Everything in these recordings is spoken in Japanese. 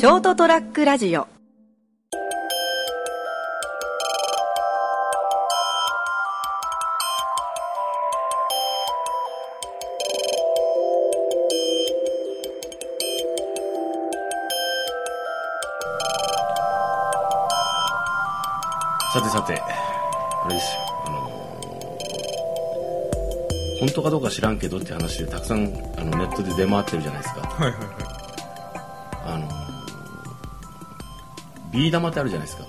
ショートトラックラジオ。さてさて、あれですよ、あのー本当かどうか知らんけどって話でたくさんあのネットで出回ってるじゃないですか。はいはいはあのービー玉ってあるじゃないですか。い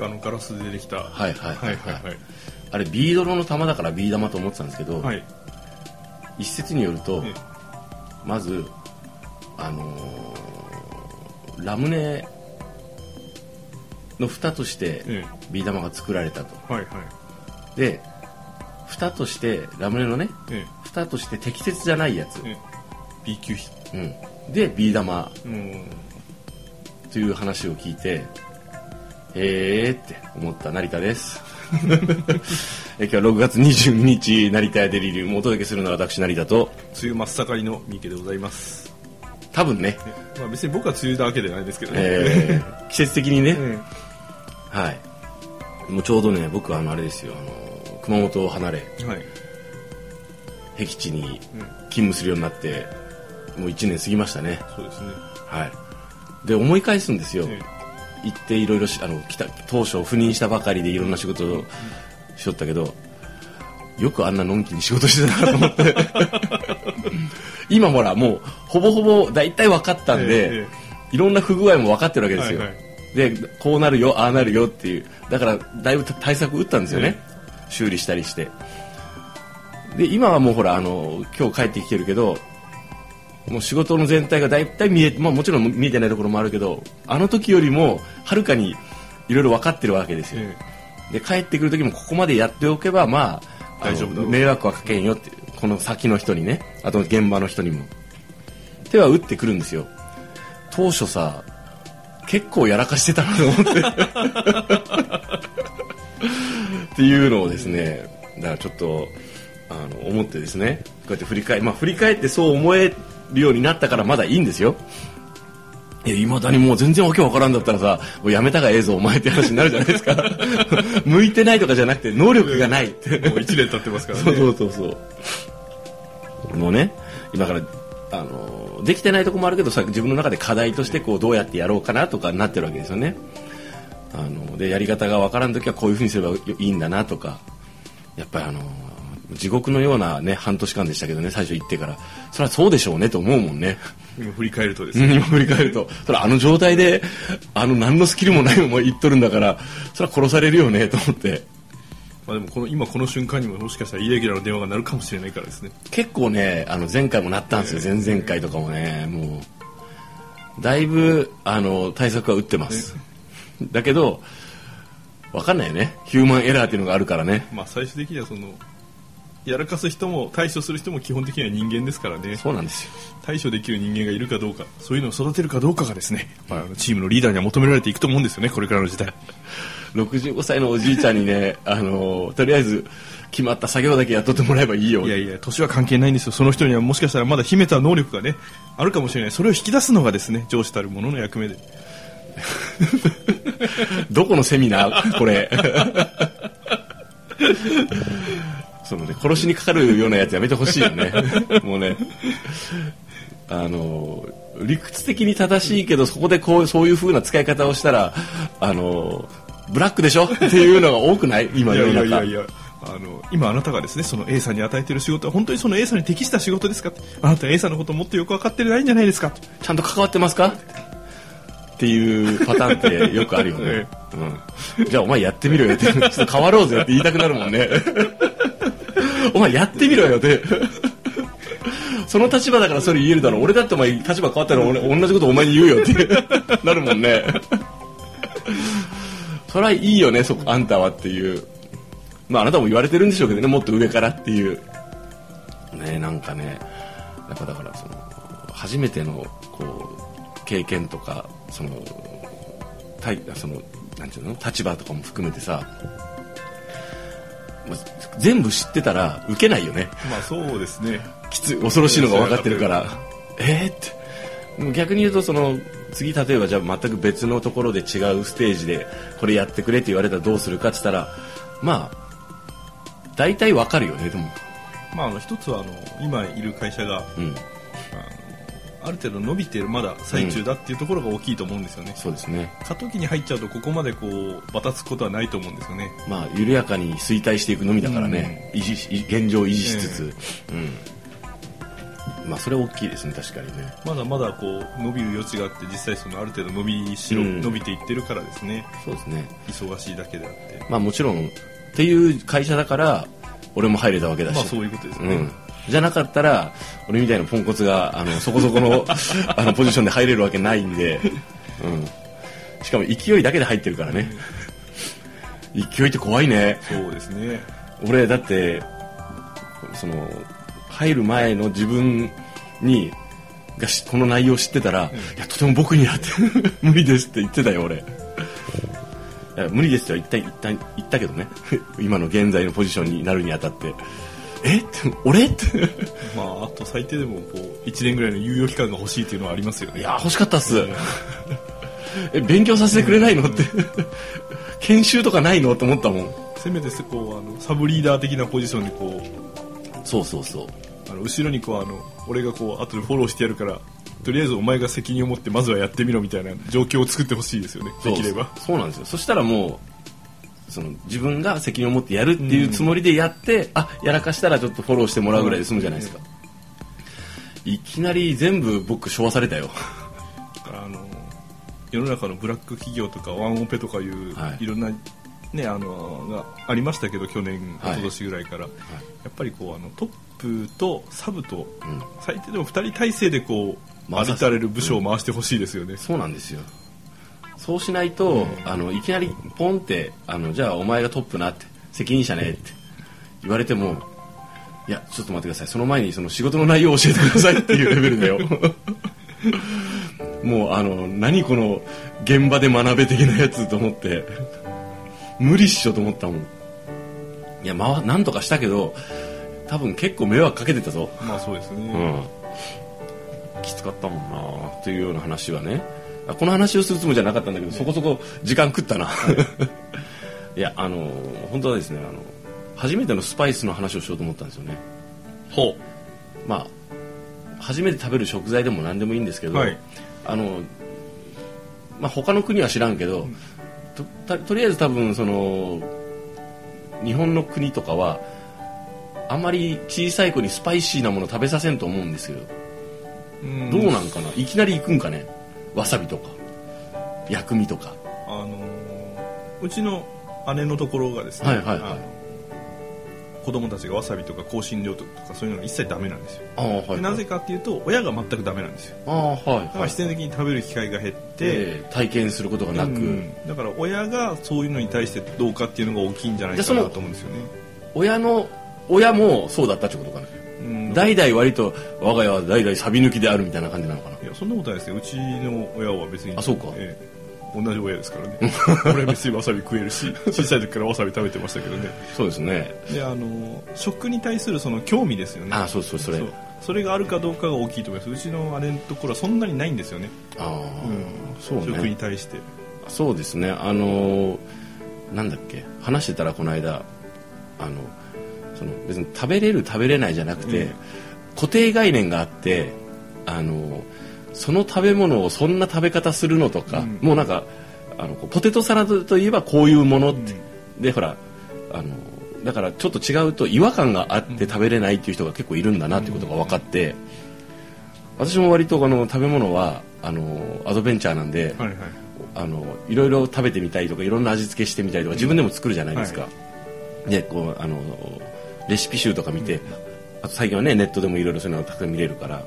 あのガラスでできた。ははいはいはい。はいはいあれビードロの玉だからビー玉と思ってたんですけど、はい。一説によると、えまず、あのーラムネの蓋としてえビー玉が作られたと。はいはい。で、蓋として、ラムネのね、え蓋として適切じゃないやつ。ええ。B 級比うん、で、ビー玉。うんという話を聞いて、へーって思った成田です。え今日は6月22日、成田屋デリリウムをお届けするのは私、成田と、梅雨真っ盛りの三池でございます多分ね、まあ別に僕は梅雨だわけではないですけどね。えー季節的にね、え はい。もうちょうどね、僕はあの、あれですよ、あの、熊本を離れ、えはい。僻地にうん。勤務するようになって、もう1年過ぎましたね。そうですね。はい。で、思い返すんですよ。え行っていろいろしあの来た当初赴任したばかりでいろんな仕事をしとったけどよくあんなのんきに仕事してたなと思って。今ほらもうほぼほぼ大体分かったんで、えいろんな不具合も分かってるわけですよ、はいはい。でこうなるよああなるよっていう。だからだいぶ対策打ったんですよね、修理したりして。で今はもうほらあの今日帰ってきてるけどもう仕事の全体が大体見え、まあ、もちろん見えてないところもあるけどあの時よりもはるかにいろいろ分かってるわけですよ、えで帰ってくる時もここまでやっておけばまあ大丈夫迷惑はかけんよってこの先の人にねあと現場の人にも。手は打ってくるんですよ。当初さ結構やらかしてたなと思って。っていうのをですねだからちょっとあの思ってですねこうやって振り返まあ振り返ってそう思えるようになったからまだいいんですよいや、未だにもう全然わけわからんだったらさ、もうやめたがええぞ、お前って話になるじゃないですか。向いてないとかじゃなくて、能力がないって。えもう1年経ってますからね そうそうそうそう。もうね、今から、あの、できてないとこもあるけどさ、自分の中で課題として、こう、どうやってやろうかなとかなってるわけですよね。あの、で、やり方がわからんときはこういうふうにすればいいんだなとか、やっぱりあの、地獄のようなね、半年間でしたけどね、最初行ってから。それはそうでしょうねと思うもんね。今振り返るとですうんね今振り返ると、それあの状態で、あの何のスキルもないまま言っとるんだから、それは殺されるよねと思って。まあでもこの今この瞬間にももしかしたらイレギュラーの電話が鳴るかもしれないからですね結構ね、あの前回もなったんですよ、前々回とかもね、もう。だいぶ、あの、対策は打ってます。だけど、わかんないよね。ヒューマンエラーっていうのがあるからね。まあ最終的にはそのやらかす人も対処する人も基本的には人間ですからね。そうなんですよ。対処できる人間がいるかどうかそういうのを育てるかどうかがですね、まあ、チームのリーダーには求められていくと思うんですよねこれからの時代。65歳のおじいちゃんにね、あの、とりあえず、決まった作業だけやっとってもらえばいいよ。いやいや年は関係ないんですよ。その人にはもしかしたらまだ秘めた能力がねあるかもしれない。それを引き出すのがですね上司たる者の役目で。どこのセミナー？これ。そのね、殺しにかかるようなやつやめてほしいよね。もうね。あの、理屈的に正しいけど、そこでこう、そういう風な使い方をしたら、あの、ブラックでしょ？っていうのが多くない？今世の中。いやいやいやあの今あなたがですねその A さんに与えている仕事は本当にその A さんに適した仕事ですか？あなた A さんのことをもっとよく分かってないんじゃないですか？ちゃんと関わってますか？っていうパターンってよくあるよね え。うん。じゃあお前やってみろよって、ちょっと変わろうぜって言いたくなるもんね。お前やってみろよって。その立場だからそれ言えるだろ。俺だってお前立場変わったら俺同じことお前に言うよって なるもんね。それはいいよね、そこあんたはっていう。まああなたも言われてるんでしょうけどね、もっと上からっていう。ねなんかね、やっぱだからその、初めてのこう経験とかそのたいそのなんていうの？立場とかも含めてさ全部知ってたら受けないよね。まあそうですね。きつい。恐ろしいのが分かってるから。えー、って。逆に言うとその次例えばじゃあ全く別のところで違うステージでこれやってくれって言われたらどうするかって言ったらまあ大体わかるよねでも。まあ、あの一つはあの今いる会社がうんある程度伸びてるまだ最中だっていうところが大きいと思うんですよね、そうですね。過渡期に入っちゃうとここまでこうバタつくことはないと思うんですよね。まあ緩やかに衰退していくのみだからね、維持し現状を維持しつつ、うん。まあそれは大きいですね確かにね。まだまだこう伸びる余地があって実際そのある程度伸びしろ、うん。伸びていってるからですね。そうですね。忙しいだけであって。まあもちろんっていう会社だから俺も入れたわけだし、まあそういうことですね、うん、じゃなかったら俺みたいなポンコツがあのそこそこの あのポジションで入れるわけないんで、うん、しかも勢いだけで入ってるからね。勢いって怖いね。そうですね。俺だってその入る前の自分にがしこの内容を知ってたら、いやとても僕にはって 無理ですって言ってたよ俺。無理ですとは言った言った言ったけどね。今の現在のポジションになるにあたってえ？俺？っ てまああと最低でもこう1年ぐらいの猶予期間が欲しいっていうのはありますよね。いや欲しかったっす。え勉強させてくれないの？って。研修とかないの？って思ったもん。せめてこうあのサブリーダー的なポジションにこうそうそうそう。あの後ろにこうあの俺がこう後でフォローしてやるからとりあえずお前が責任を持ってまずはやってみろみたいな状況を作ってほしいですよね。できれば。そうなんですよ。そしたらもうその自分が責任を持ってやるっていうつもりでやって、あやらかしたらちょっとフォローしてもらうぐらいで済むじゃないですか、いきなり全部僕昭和されたよ。あの世の中のブラック企業とかワンオペとかいう、はい。い、ろんなねあのがありましたけど去年はい。一昨年ぐらいから、やっぱりこうあのトップとサブと、うん。最低でも2人体制でこう回させありたれる部署を回してほしいですよね、そうなんですよそうしないと、あのいきなりポンってあのじゃあお前がトップなって責任者ねって言われてもいやちょっと待ってください。その前にその仕事の内容を教えてくださいっていうレベルだよ。もうあの何この現場で学べ的なやつと思って無理っしょと思ったもん。いやまあなんとかしたけど多分結構迷惑かけてたぞ。まあそうですね、うん、きつかったもんなっていうような話はね。あこの話をするつもりじゃなかったんだけど、そこそこ時間食ったな。い。やあの本当はですねあの初めてのスパイスの話をしようと思ったんですよね。ほまあ初めて食べる食材でも何でもいいんですけど、はい。あのまあ他の国は知らんけど、とたとりあえず多分その日本の国とかはあまり小さい子にスパイシーなもの食べさせんと思うんですけどう、うん。どうなんかな？いきなり行くんかね？わさびとか薬味とか。あのーうちの姉のところがですね、はいはいはい。子供たちがわさびとか香辛料とかそういうのが一切ダメなんですよ、ああはいでなぜかっていうと親が全くダメなんですよ。ああはいだからはい必然的に食べる機会が減って、で体験することがなく、うんだから親がそういうのに対してどうかっていうのが大きいんじゃないかなと思うんですよね、親の親もそうだったってことかなうん、い代々割と我が家は代々サビ抜きであるみたいな感じなのかな。やそんなことないですよ。うちの親は別に。あそうか。ええ。同じ親ですからね。俺は別にわさび食えるし 小さい時からわさび食べてましたけどね。そうですね。であの食に対するその興味ですよね。ああそうそうそれ。それがあるかどうかが大きいと思います。うちの姉のところはそんなにないんですよね、ああ、うん。そう食にね対して。そうですね。あのーなんだっけ。話してたらこの間あのその別に食べれる食べれないじゃなくて、うん。固定概念があってあのその食べ物をそんな食べ方するのとか、うん。もうなんかあのこうポテトサラダといえばこういうものって、でほらあのだからちょっと違うと違和感があって食べれないっていう人が結構いるんだなっていうことが分かって、私も割とあの食べ物はあのアドベンチャーなんで、はいはい。あのいろいろ食べてみたいとかいろんな味付けしてみたいとか自分でも作るじゃないですか、でこうあのレシピ集とか見て、あと最近はねネットでもいろいろそういうのがたくさん見れるから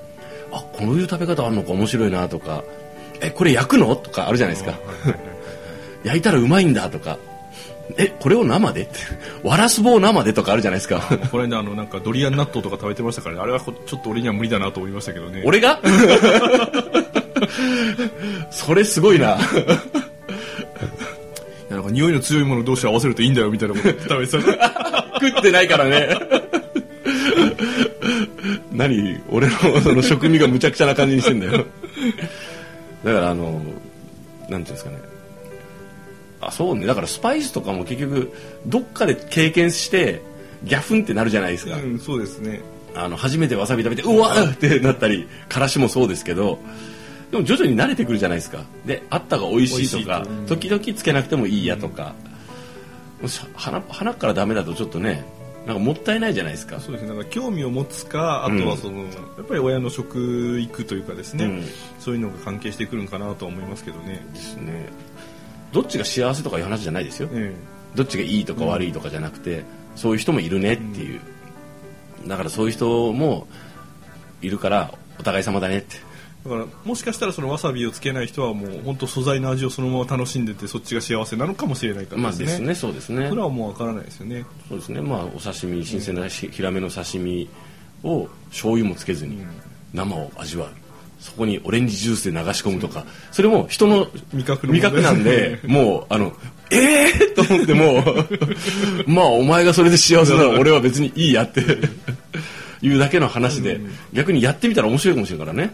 あこういう食べ方あるのか面白いなとかえこれ焼くのとかあるじゃないですか。焼いたらうまいんだとかえこれを生で？ってわらす棒生でとかあるじゃないですか。この間あのなんかドリアン納豆とか食べてましたからね。あれはこちょっと俺には無理だなと思いましたけどね。俺が？それすごいな。なんか匂いの強いもの同士合わせるといいんだよみたいなこと食べてた食ってないからね。何？俺のその食味がむちゃくちゃな感じにしてんだよ。だからあのなんていうんですかね。あそうね。だからスパイスとかも結局どっかで経験してギャフンってなるじゃないですか、うん、そうですね。あの初めてわさび食べてうわーってなったりからしもそうですけどでも徐々に慣れてくるじゃないですか。であったが美味しいとか時々つけなくてもいいやとか、鼻鼻からダメだとちょっとねなんかもったいないじゃないですか。そうですね。なんか興味を持つかあとはその、やっぱり親の食育というかですね、うん。そういうのが関係してくるんかなとは思いますけどね、ですね。どっちが幸せとかいう話じゃないですよ。えどっちがいいとか悪いとかじゃなくて、そういう人もいるねっていう、だからそういう人もいるからお互い様だねって。えだからもしかしたらそのわさびをつけない人はもう本当素材の味をそのまま楽しんでてそっちが幸せなのかもしれないからですね,、まあですね。そうですね。それはもうわからないですよね。そうですね。まあお刺身新鮮なしヒラメの刺身を醤油もつけずにうん。生を味わう。そこにオレンジジュースで流し込むとか。それも人の味覚の味覚なんでもうあのええー、と思っても まあお前がそれで幸せなら俺は別にいいやっていうだけの話で逆にやってみたら面白いかもしれないからね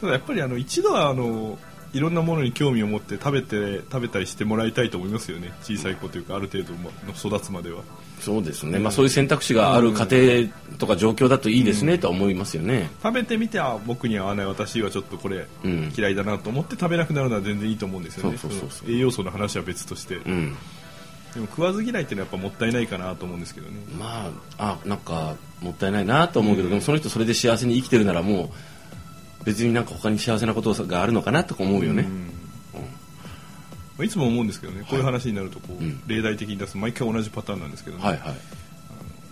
ただやっぱりあの一度はあのいろんなものに興味を持って食べて食べたりしてもらいたいと思いますよね。小さい子というかある程度の育つまでは。そうですね、まあ、そういう選択肢がある家庭とか状況だといいですね、とは思いますよね。食べてみてあ僕には合わない私はちょっとこれうん。嫌いだなと思って食べなくなるのは全然いいと思うんですよね。栄養素の話は別として、うん。でも食わず嫌いっていうのはやっぱもったいないかなと思うんですけどね。まああなんかもったいないなと思うけど、でもその人それで幸せに生きてるならもう別になんか他に幸せなことがあるのかなとか思うよね、うん。まあいつも思うんですけどねこういう話になるとこう、うん。例題的に出す毎回同じパターンなんですけどね、はいはい。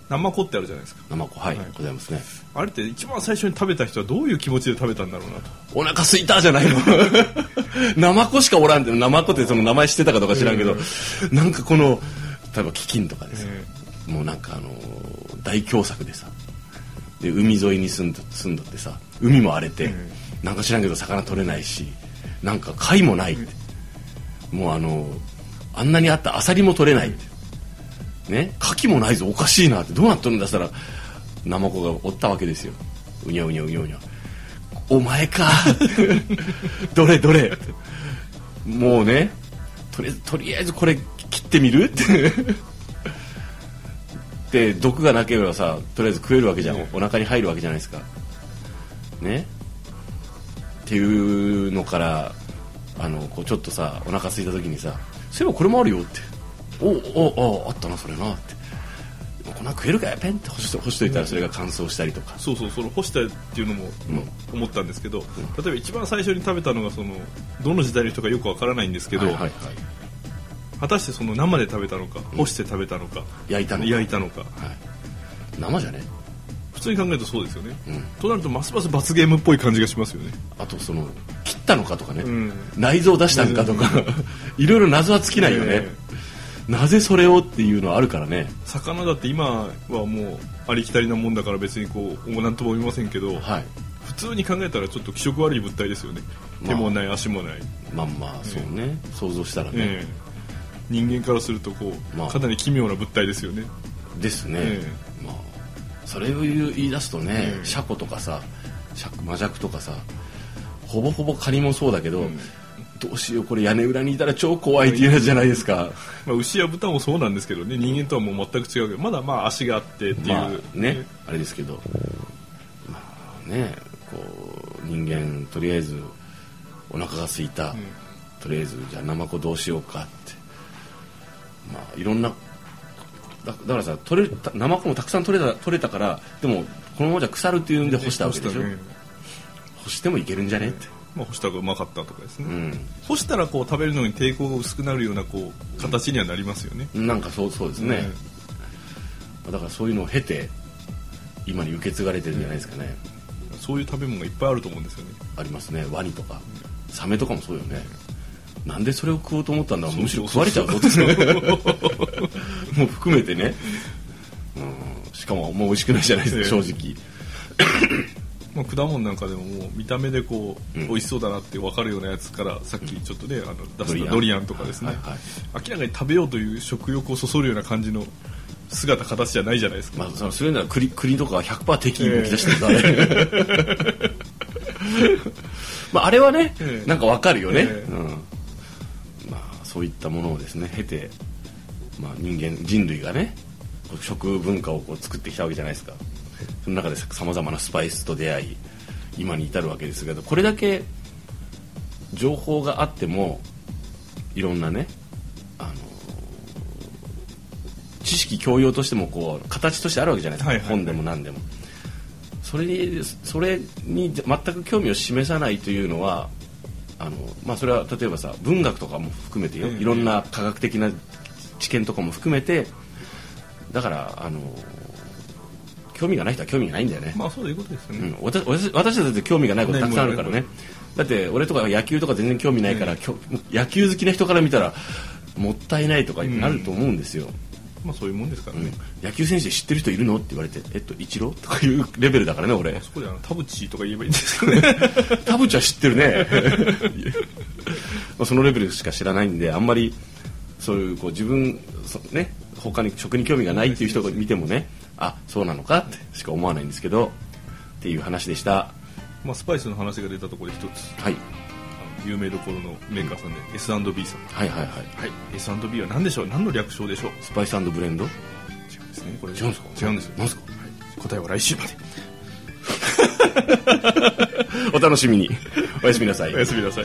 ナマコってあるじゃないですか。生子はい、はい。ございますね。あれって一番最初に食べた人はどういう気持ちで食べたんだろうなと。お腹すいたじゃないの。生子しかおらん。って生子ってその名前知ってたかどうか知らんけど、なんかこの例えば飢饉とかでさ、えもうなんかあのー大凶作でさ。で海沿いに住んど住んどってさ海も荒れて、うん。なんか知らんけど魚取れないしなんか貝もないって、もうあのーあんなにあったアサリも取れないって。ね？牡蠣もないぞおかしいなって。どうなっとるんだしたらナマコがおったわけですよ。うにゃうにゃうにゃうにゃお前か。どれどれ。もうねとりあえずとりあえずこれ切ってみる？って。で毒がなければさとりあえず食えるわけじゃん、うん。お腹に入るわけじゃないですかね。っていうのからあのこうちょっとさお腹空いた時にさそういえばこれもあるよっておおおあったなそれなってでもこんな食えるかよペンって干しと干しといたらそれが乾燥したりとか、そうそうその干したっていうのも思ったんですけど、例えば一番最初に食べたのがそのどの時代の人かよくわからないんですけど、はいはいはい。果たしてその生で食べたのか干して食べたのか、焼いたのか。焼いたのか。はい、生じゃね？普通に考えるとそうですよね、うん。となるとますます罰ゲームっぽい感じがしますよね、あとその切ったのかとかね、うん。内臓出したんかとか。いろいろ謎は尽きないよね、え。なぜそれをっていうのはあるからね。魚だって今はもうありきたりなもんだから別にこう何とも思いませんけど、はい。普通に考えたらちょっと気色悪い物体ですよね、まあ。手もない足もない、まあまあそうね、想像したらね、ええ。人間からするとこう、まあ。かなり奇妙な物体ですよね。ですね、え。まあそれを言う言い出すとね、ええシャコとかさシャマジャクとかさほぼほぼカニもそうだけど、ん。どうしようこれ屋根裏にいたら超怖いっていうじゃないですか。まあ、牛や豚もそうなんですけどね人間とはもう全く違うけどまだまあ足があってっていう、まあねあれですけど。まあねこう人間とりあえずお腹が空いた、とりあえずじゃあナマコどうしようかって。まあいろんなだだからさ取れたナマコもたくさん取れた取れたからでもこのままじゃ腐るっていうんで干したわけでしょ、ね。干してもいけるんじゃね？って、まあ、干した方がうまかったとかですね、うん。干したらこう食べるのに抵抗が薄くなるようなこう形にはなりますよね、なんかそうそうですね、だからそういうのを経て今に受け継がれてるんじゃないですかね、そういう食べ物がいっぱいあると思うんですよね。ありますね。ワニとか。サメとかもそうよねなんでそれを食おうと思ったんだ？むしろ食われちゃうぞってもう含めてね、うん、しかももう美味しくないじゃないですかええ。正直。まあ、果物なんかでももう見た目でこう、うん。美味しそうだなって分かるようなやつからさっきちょっとねあの出したドリアンとかですね、はいはい。明らかに食べようという食欲をそそるような感じの姿形じゃないじゃないですか、まあ、そのそういうのは栗栗とかは100%敵に動き出してるからね、まあ、あれはね、ええ。なんかわかるよね、ええ。うん。まあ、そういったものをですね経て、まあ、人間人類がね食文化をこう作ってきたわけじゃないですか。その中でさまざまなスパイスと出会い今に至るわけですけどこれだけ情報があってもいろんなねあの知識教養としてもこう形としてあるわけじゃないですか、はいはいはい。本でも何でも。それにそれに全く興味を示さないというのはあの、まあ、それは例えばさ文学とかも含めてよ、ええいろんな科学的な知見とかも含めてだからあの興味がない人は興味がないんだよね、まあそういうことですよね、うん、私私私たちだって興味がないことたくさんあるからね。だって俺とか野球とか全然興味ないから、えきょ野球好きな人から見たらもったいないとかになると思うんですよ、まあそういうもんですからね、野球選手知ってる人いるのって言われてえっとイチローとかいうレベルだからね俺。そこであの田淵とか言えばいいんですかね。田淵は知ってるね。まあそのレベルしか知らないんであんまりそういうこう自分そね他に食に興味がないっていう人が見てもねあそうなのかってしか思わないんですけどっていう話でした。まあスパイスの話が出たところで一つ。はい有名どころのメーカーさんで S&B さん。はいはいはい。はい。S&B は何でしょう？何の略称でしょう？スパイスブレンド？違うんですねこれ。違うんですか？違うんですよ。なんですか？答えは来週まで。お楽しみに。おやすみなさい。おやすみなさい